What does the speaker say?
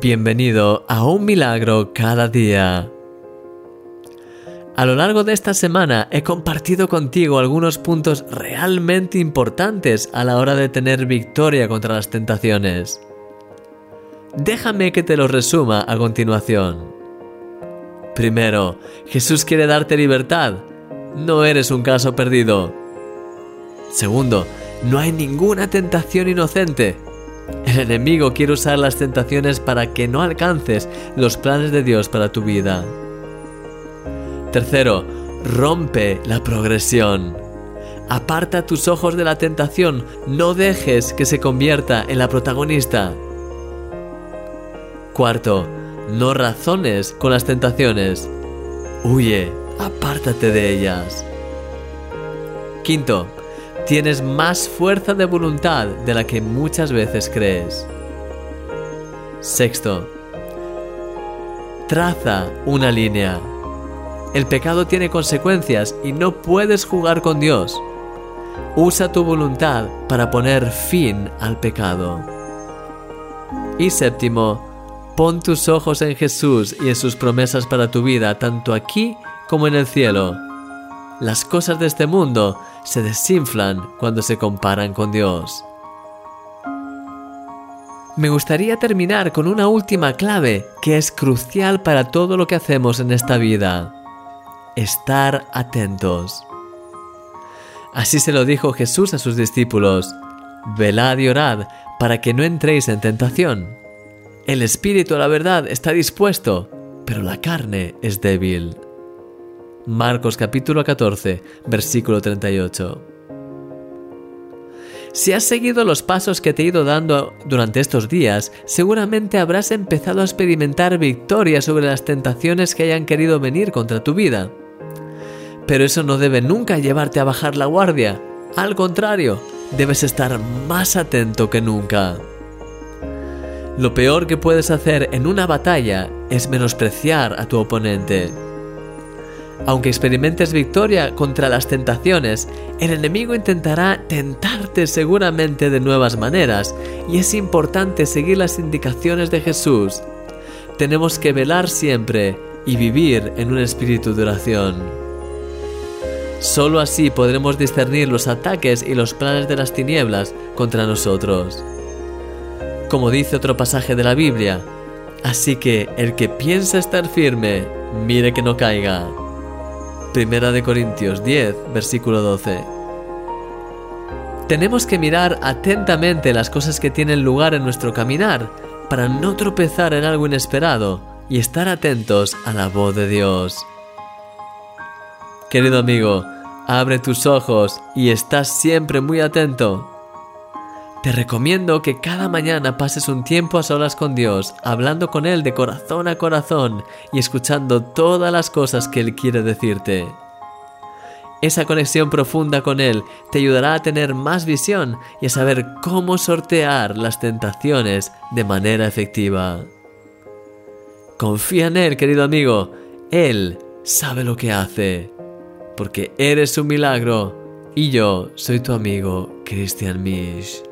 Bienvenido a un milagro cada día. A lo largo de esta semana he compartido contigo algunos puntos realmente importantes a la hora de tener victoria contra las tentaciones. Déjame que te los resuma a continuación. Primero, Jesús quiere darte libertad. No eres un caso perdido. Segundo, no hay ninguna tentación inocente. El enemigo quiere usar las tentaciones para que no alcances los planes de Dios para tu vida. Tercero, rompe la progresión. Aparta tus ojos de la tentación, no dejes que se convierta en la protagonista. Cuarto, no razones con las tentaciones. Huye, apártate de ellas. Quinto, tienes más fuerza de voluntad de la que muchas veces crees. Sexto, traza una línea. El pecado tiene consecuencias y no puedes jugar con Dios. Usa tu voluntad para poner fin al pecado. Y séptimo, pon tus ojos en Jesús y en sus promesas para tu vida, tanto aquí como en el cielo. Las cosas de este mundo se desinflan cuando se comparan con Dios. Me gustaría terminar con una última clave que es crucial para todo lo que hacemos en esta vida. Estar atentos. Así se lo dijo Jesús a sus discípulos. Velad y orad para que no entréis en tentación. El espíritu, la verdad, está dispuesto, pero la carne es débil. Marcos capítulo 14, versículo 38. Si has seguido los pasos que te he ido dando durante estos días, seguramente habrás empezado a experimentar victoria sobre las tentaciones que hayan querido venir contra tu vida. Pero eso no debe nunca llevarte a bajar la guardia. Al contrario, debes estar más atento que nunca. Lo peor que puedes hacer en una batalla es menospreciar a tu oponente. Aunque experimentes victoria contra las tentaciones, el enemigo intentará tentarte seguramente de nuevas maneras y es importante seguir las indicaciones de Jesús. Tenemos que velar siempre y vivir en un espíritu de oración. Solo así podremos discernir los ataques y los planes de las tinieblas contra nosotros. Como dice otro pasaje de la Biblia, así que el que piensa estar firme, mire que no caiga. Primera de Corintios 10, versículo 12. Tenemos que mirar atentamente las cosas que tienen lugar en nuestro caminar para no tropezar en algo inesperado y estar atentos a la voz de Dios. Querido amigo, abre tus ojos y estás siempre muy atento. Te recomiendo que cada mañana pases un tiempo a solas con Dios, hablando con Él de corazón a corazón y escuchando todas las cosas que Él quiere decirte. Esa conexión profunda con Él te ayudará a tener más visión y a saber cómo sortear las tentaciones de manera efectiva. Confía en Él, querido amigo. Él sabe lo que hace. Porque eres un milagro y yo soy tu amigo Christian Misch.